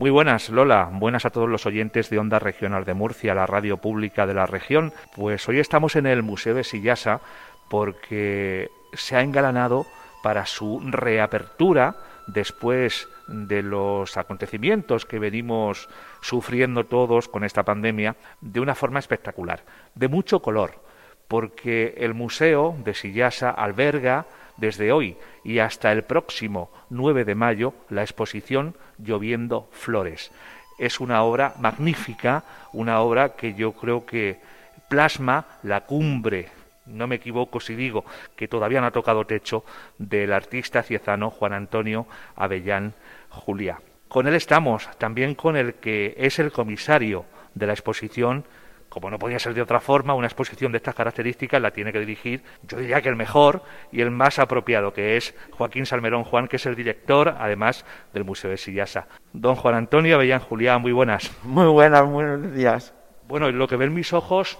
Muy buenas, Lola. Buenas a todos los oyentes de Onda Regional de Murcia, la radio pública de la región. Pues hoy estamos en el Museo de Sillasa porque se ha engalanado para su reapertura después de los acontecimientos que venimos sufriendo todos con esta pandemia de una forma espectacular, de mucho color, porque el Museo de Sillasa alberga desde hoy y hasta el próximo 9 de mayo la exposición Lloviendo Flores. Es una obra magnífica, una obra que yo creo que plasma la cumbre no me equivoco si digo que todavía no ha tocado techo del artista ciezano Juan Antonio Avellán Juliá. Con él estamos, también con el que es el comisario de la exposición como no podía ser de otra forma, una exposición de estas características la tiene que dirigir, yo diría que el mejor y el más apropiado, que es Joaquín Salmerón Juan, que es el director, además, del Museo de Sillasa. Don Juan Antonio Avellán Julián, muy buenas. Muy buenas, buenos días. Bueno, lo que ven mis ojos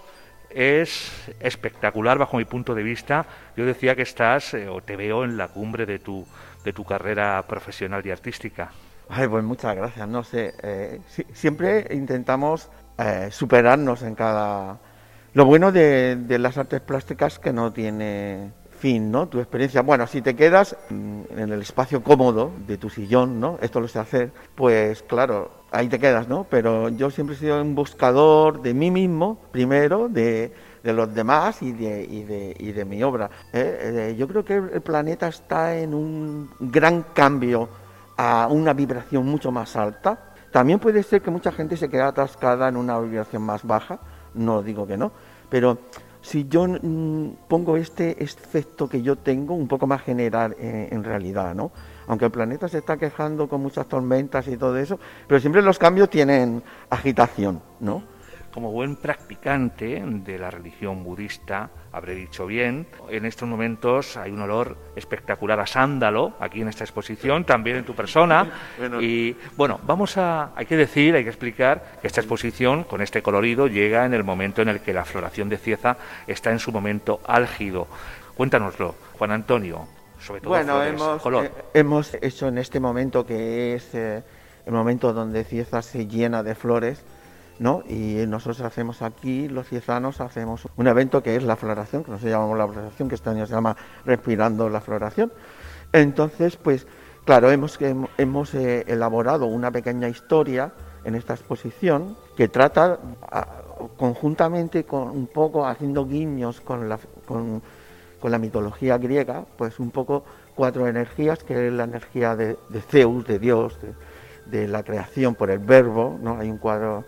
es espectacular bajo mi punto de vista. Yo decía que estás, eh, o te veo en la cumbre de tu, de tu carrera profesional y artística. Ay, pues muchas gracias. No sé, eh, siempre intentamos eh, superarnos en cada... Lo bueno de, las artes plásticas que no tiene fin, ¿no? Tu experiencia. Bueno, si te quedas en el espacio cómodo de tu sillón, ¿no? Esto lo sé hacer, pues claro, ahí te quedas, ¿no? Pero yo siempre he sido un buscador de mí mismo, primero, de, de los demás y de, y de, y de mi obra. ¿eh? Eh, yo creo que el planeta está en un gran cambio a una vibración mucho más alta. También puede ser que mucha gente se quede atascada en una vibración más baja, no digo que no, pero si yo pongo este efecto que yo tengo un poco más general eh, en realidad, ¿no? aunque el planeta se está quejando con muchas tormentas y todo eso, pero siempre los cambios tienen agitación, ¿no? Como buen practicante de la religión budista, habré dicho bien, en estos momentos hay un olor espectacular a sándalo aquí en esta exposición, también en tu persona. Y bueno, vamos a, hay que decir, hay que explicar que esta exposición con este colorido llega en el momento en el que la floración de Cieza está en su momento álgido. Cuéntanoslo, Juan Antonio, bueno, hemos, eh, hemos hecho en este momento que es eh, el momento donde Cieza se llena de flores, ¿no? Y nosotros hacemos aquí, los ciezanos, hacemos un evento que es la floración, que nosotros llamamos la floración, que este año se llama Respirando la Floración. Entonces, pues, claro, hemos, hemos eh, elaborado una pequeña historia en esta exposición que trata conjuntamente con un poco haciendo guiños con la... Con, con la mitología griega, pues un poco cuatro energías, que es la energía de, Zeus, de Dios, de, la creación por el verbo, ¿no? Hay un cuadro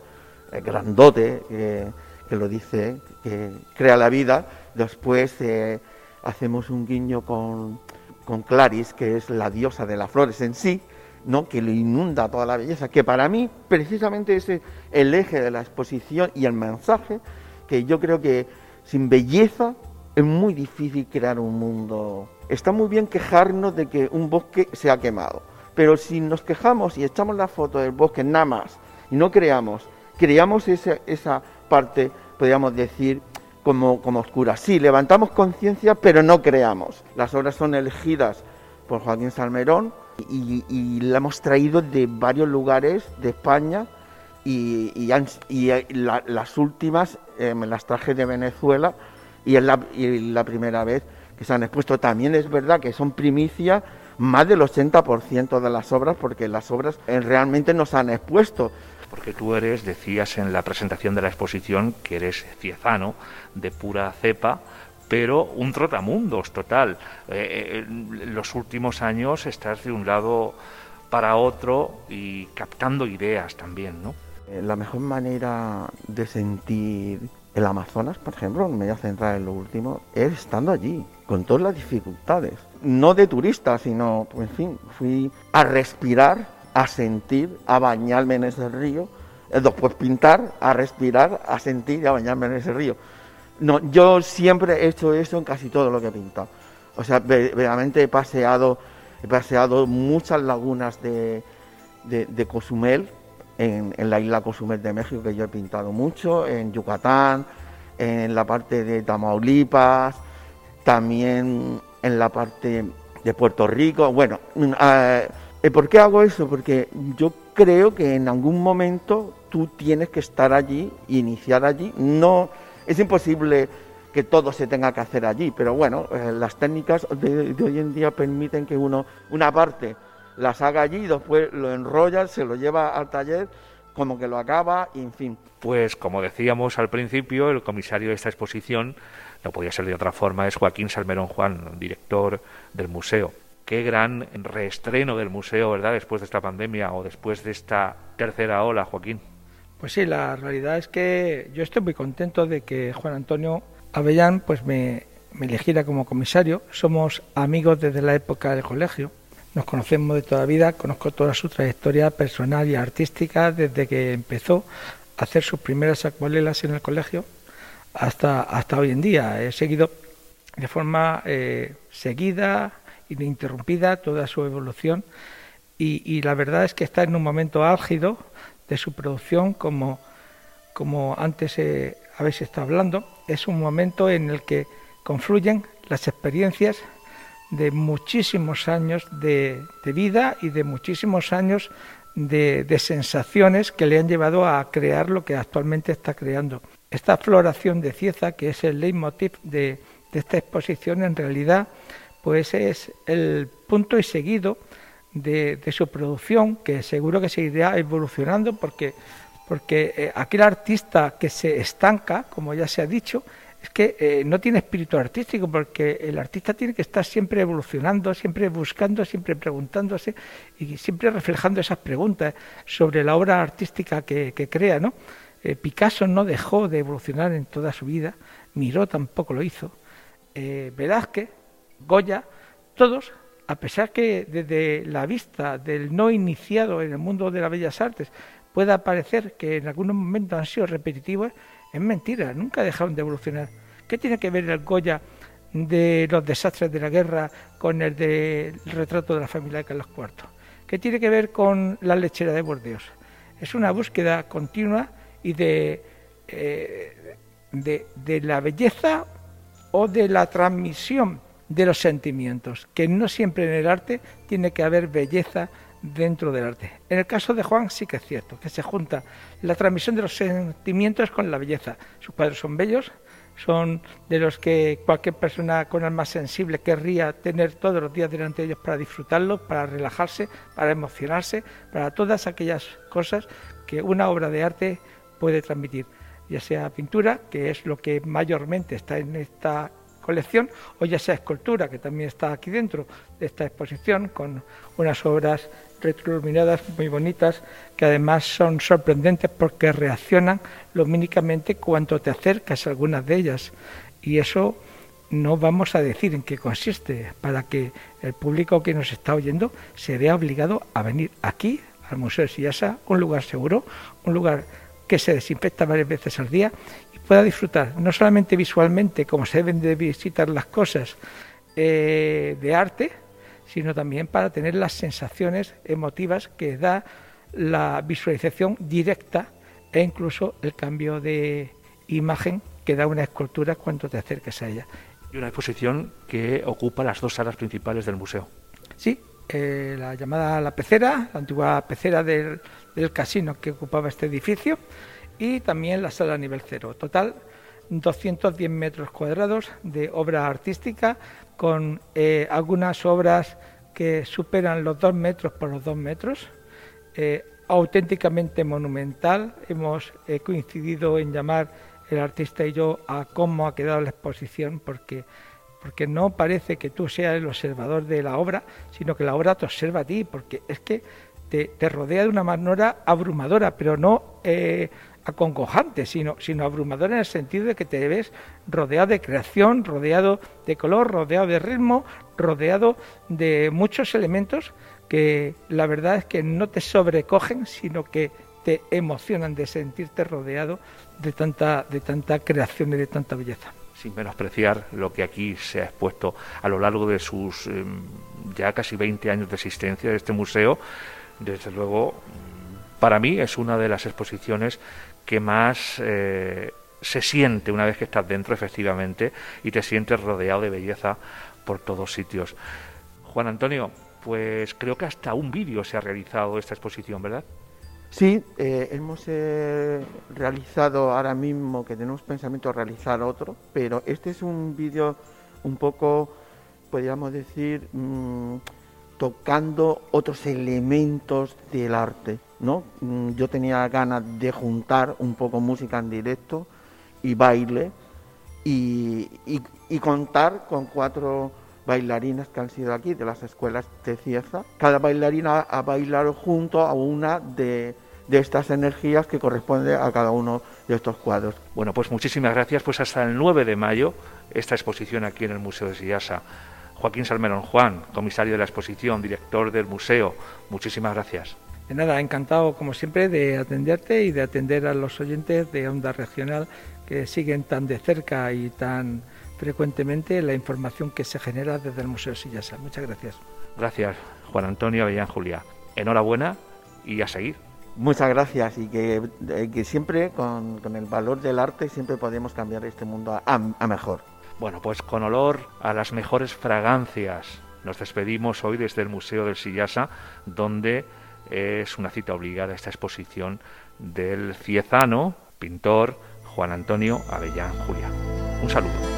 eh, grandote que, lo dice, que crea la vida. Después eh, hacemos un guiño con, con Claris, que es la diosa de las flores en sí, ¿no? que lo inunda toda la belleza, que para mí precisamente es el eje de la exposición y el mensaje, que yo creo que sin belleza es muy difícil crear un mundo. Está muy bien quejarnos de que un bosque se ha quemado, pero si nos quejamos y echamos la foto del bosque nada más y no creamos, creamos esa, esa parte, podríamos decir, como, como oscura. Sí, levantamos conciencia, pero no creamos. Las obras son elegidas por Joaquín Salmerón y, la hemos traído de varios lugares de España y, y, las últimas eh, me las traje de Venezuela y es la, primera vez que se han expuesto. También es verdad que son primicia más del 80% de las obras, porque las obras eh, realmente no se han expuesto. Porque tú eres, decías en la presentación de la exposición, que eres ciezano, de pura cepa, pero un trotamundos total. Eh, eh, los últimos años estás de un lado para otro y captando ideas también, ¿no? La mejor manera de sentir el Amazonas, por ejemplo, me voy a centrar en lo último, es estando allí, con todas las dificultades. No de turista, sino, pues, en fin, fui a respirar, a sentir, a bañarme en ese río, eh, después pintar, a respirar, a sentir y a bañarme en ese río. No, yo siempre he hecho eso en casi todo lo que he pintado. O sea, realmente he paseado, he paseado muchas lagunas de, de, Cozumel, en, la isla Cozumel de México, que yo he pintado mucho, en Yucatán, en la parte de Tamaulipas, también en la parte de Puerto Rico. Bueno, mm, ah, ¿Y por qué hago eso? Porque yo creo que en algún momento tú tienes que estar allí, iniciar allí. No, es imposible que todo se tenga que hacer allí, pero bueno, eh, las técnicas de, hoy en día permiten que uno, una parte las haga allí, después lo enrolla, se lo lleva al taller, como que lo acaba, y en fin. Pues como decíamos al principio, el comisario de esta exposición, no podía ser de otra forma, es Joaquín Salmerón Juan, director del museo qué gran reestreno del museo, ¿verdad? Después de esta pandemia o después de esta tercera ola, Joaquín. Pues sí, la realidad es que yo estoy muy contento de que Juan Antonio Avellán pues me, me eligiera como comisario. Somos amigos desde la época del colegio. Nos conocemos de toda vida, conozco toda su trayectoria personal y artística desde que empezó a hacer sus primeras acuarelas en el colegio hasta, hasta hoy en día. He seguido de forma eh, seguida, ininterrumpida toda su evolución y, la verdad es que está en un momento álgido de su producción como, como antes eh, habéis estado hablando. Es un momento en el que confluyen las experiencias de muchísimos años de, vida y de muchísimos años de, sensaciones que le han llevado a crear lo que actualmente está creando. Esta floración de Cieza, que es el leitmotiv de, de esta exposición, en realidad pues es el punto y seguido de, su producción, que seguro que seguirá evolucionando porque, porque eh, aquel artista que se estanca, como ya se ha dicho, es que eh, no tiene espíritu artístico, porque el artista tiene que estar siempre evolucionando, siempre buscando, siempre preguntándose y siempre reflejando esas preguntas sobre la obra artística que, crea. ¿no? Eh, Picasso no dejó de evolucionar en toda su vida, Miró tampoco lo hizo, Velázquez Goya, todos, a pesar que desde la vista del no iniciado en el mundo de las bellas artes pueda parecer que en algunos momentos han sido repetitivos, es mentira, nunca dejaron de evolucionar. ¿Qué tiene que ver el Goya de los desastres de la guerra con el del retrato de la familia de Carlos IV? ¿Qué tiene que ver con la lechera de Bordeaux? Es una búsqueda continua y eh, de, de la belleza o de la transmisión de los sentimientos, que no siempre en el arte tiene que haber belleza dentro del arte. En el caso de Juan sí que es cierto, que se junta la transmisión de los sentimientos con la belleza. Sus cuadros son bellos, son de los que cualquier persona con alma sensible querría tener todos los días delante de ellos para disfrutarlos, para relajarse, para emocionarse, para todas aquellas cosas que una obra de arte puede transmitir, ya sea pintura, que es lo que mayormente está en esta colección, o ya sea escultura, que también está aquí dentro de esta exposición, con unas obras retroiluminadas muy bonitas, que además son sorprendentes porque reaccionan lumínicamente cuando te acercas a algunas de ellas. Y eso no vamos a decir en qué consiste, para que el público que nos está oyendo se vea obligado a venir aquí, al Museo de Sillasa, un lugar seguro, un lugar que se desinfecta varias veces al día pueda disfrutar, no solamente visualmente, como se deben de visitar las cosas eh, de arte, sino también para tener las sensaciones emotivas que da la visualización directa e incluso el cambio de imagen que da una escultura cuando te acerques a ella. Y una exposición que ocupa las dos salas principales del museo. Sí, eh, la llamada La Pecera, la antigua pecera del, del casino que ocupaba este edificio, y también la sala nivel cero. Total, 210 metros cuadrados de obra artística con eh, algunas obras que superan los dos metros por los dos metros. Eh, auténticamente monumental. Hemos eh, coincidido en llamar el artista y yo a cómo ha quedado la exposición porque porque no parece que tú seas el observador de la obra, sino que la obra te observa a ti, porque es que te, rodea de una manera abrumadora, pero no acongojante, sino, sino abrumador en el sentido de que te ves rodeado de creación, rodeado de color, rodeado de ritmo, rodeado de muchos elementos que la verdad es que no te sobrecogen, sino que te emocionan de sentirte rodeado de tanta, de tanta creación y de tanta belleza. Sin menospreciar lo que aquí se ha expuesto a lo largo de sus em, ya casi 20 años de existencia de este museo, desde luego para mí es una de las exposiciones que más eh, se siente una vez que estás dentro, efectivamente, y te sientes rodeado de belleza por todos sitios. Juan Antonio, pues creo que hasta un vídeo se ha realizado esta exposición, ¿verdad? Sí, eh, hemos eh, realizado ahora mismo, que tenemos pensamiento realizar otro, pero este es un vídeo un poco, podríamos decir, mm, tocando otros elementos del arte, ¿no? Mm, yo tenía ganas de juntar un poco música en directo y baile y, y contar con cuatro bailarinas que han sido aquí de las escuelas de Cieza. Cada bailarina ha bailado junto a una de, estas energías que corresponde a cada uno de estos cuadros. Bueno, pues muchísimas gracias. Pues hasta el 9 de mayo esta exposición aquí en el Museo de Sillasa. Joaquín Salmerón Juan, comisario de la exposición, director del museo, muchísimas gracias. Nada, encantado como siempre de atenderte y de atender a los oyentes de Onda Regional que siguen tan de cerca y tan frecuentemente la información que se genera desde el Museo Sillasa. Muchas gracias. Gracias, Juan Antonio Avellán Julia. Enhorabuena y a seguir. Muchas gracias y que, eh, siempre con, el valor del arte siempre podemos cambiar este mundo a, mejor. Bueno, pues con olor a las mejores fragancias nos despedimos hoy desde el Museo del Sillasa, donde es una cita obligada esta exposición del ciezano, pintor Juan Antonio Avellán Julia. Un saludo.